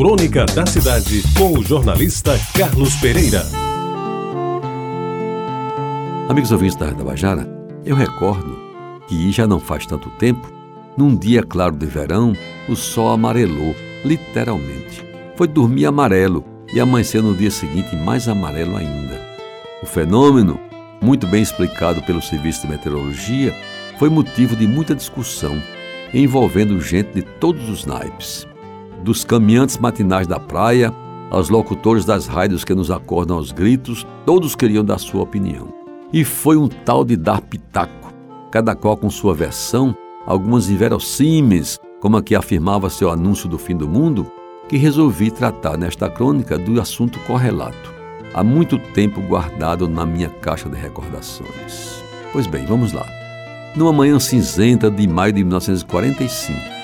Crônica da Cidade, com o jornalista Carlos Pereira. Amigos ouvintes da Rede Bajara, eu recordo que já não faz tanto tempo, num dia claro de verão, o sol amarelou, literalmente. Foi dormir amarelo e amanhecer no dia seguinte mais amarelo ainda. O fenômeno, muito bem explicado pelo Serviço de Meteorologia, foi motivo de muita discussão, envolvendo gente de todos os naipes dos caminhantes matinais da praia aos locutores das rádios que nos acordam aos gritos, todos queriam dar sua opinião. E foi um tal de dar pitaco, cada qual com sua versão, algumas inverossímeis, como a que afirmava seu anúncio do fim do mundo, que resolvi tratar nesta crônica do assunto correlato, há muito tempo guardado na minha caixa de recordações. Pois bem, vamos lá. Numa manhã cinzenta de maio de 1945,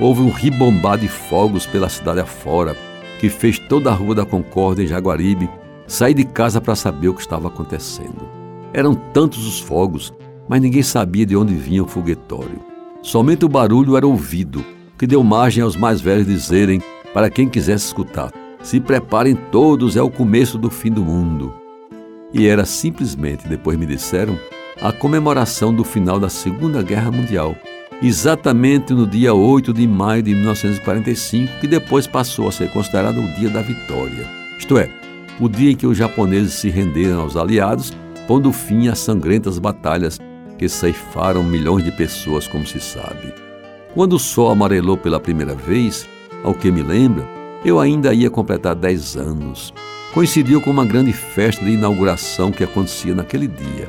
houve um ribombar de fogos pela cidade afora, que fez toda a rua da Concórdia em Jaguaribe sair de casa para saber o que estava acontecendo. Eram tantos os fogos, mas ninguém sabia de onde vinha o foguetório. Somente o barulho era ouvido, que deu margem aos mais velhos dizerem, para quem quisesse escutar: se preparem todos, é o começo do fim do mundo. E era simplesmente, depois me disseram, a comemoração do final da Segunda Guerra Mundial exatamente no dia 8 de maio de 1945, que depois passou a ser considerado o dia da vitória. Isto é, o dia em que os japoneses se renderam aos aliados, pondo fim às sangrentas batalhas que ceifaram milhões de pessoas, como se sabe. Quando o sol amarelou pela primeira vez, ao que me lembra, eu ainda ia completar 10 anos. Coincidiu com uma grande festa de inauguração que acontecia naquele dia.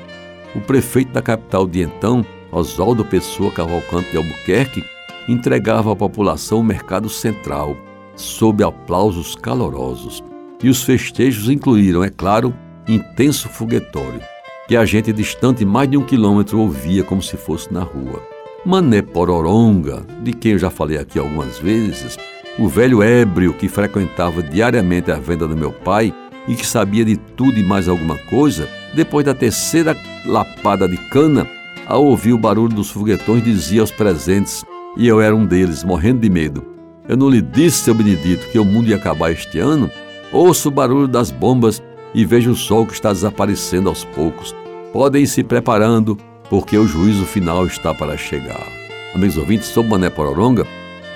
O prefeito da capital de então Oswaldo Pessoa Cavalcante de Albuquerque entregava à população o mercado central, sob aplausos calorosos. E os festejos incluíram, é claro, intenso foguetório, que a gente distante mais de um quilômetro ouvia como se fosse na rua. Mané Pororonga, de quem eu já falei aqui algumas vezes, o velho ébrio que frequentava diariamente a venda do meu pai e que sabia de tudo e mais alguma coisa, depois da terceira lapada de cana, ao ouvir o barulho dos foguetões, dizia aos presentes, e eu era um deles, morrendo de medo: Eu não lhe disse, seu Benedito, que o mundo ia acabar este ano? Ouço o barulho das bombas e vejo o sol que está desaparecendo aos poucos. Podem ir se preparando, porque o juízo final está para chegar. Amigos ouvintes, sobre Mané Pororonga,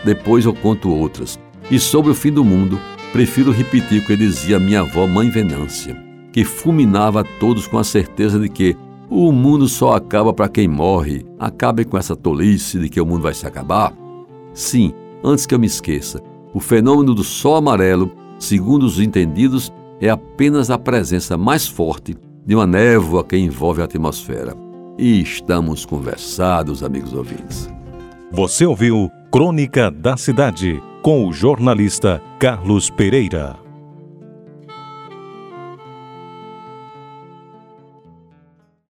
depois eu conto outras. E sobre o fim do mundo, prefiro repetir o que dizia minha avó Mãe Venância, que fulminava a todos com a certeza de que o mundo só acaba para quem morre. Acabe com essa tolice de que o mundo vai se acabar. Sim, antes que eu me esqueça, o fenômeno do sol amarelo, segundo os entendidos, é apenas a presença mais forte de uma névoa que envolve a atmosfera. E estamos conversados, amigos ouvintes. Você ouviu Crônica da Cidade com o jornalista Carlos Pereira.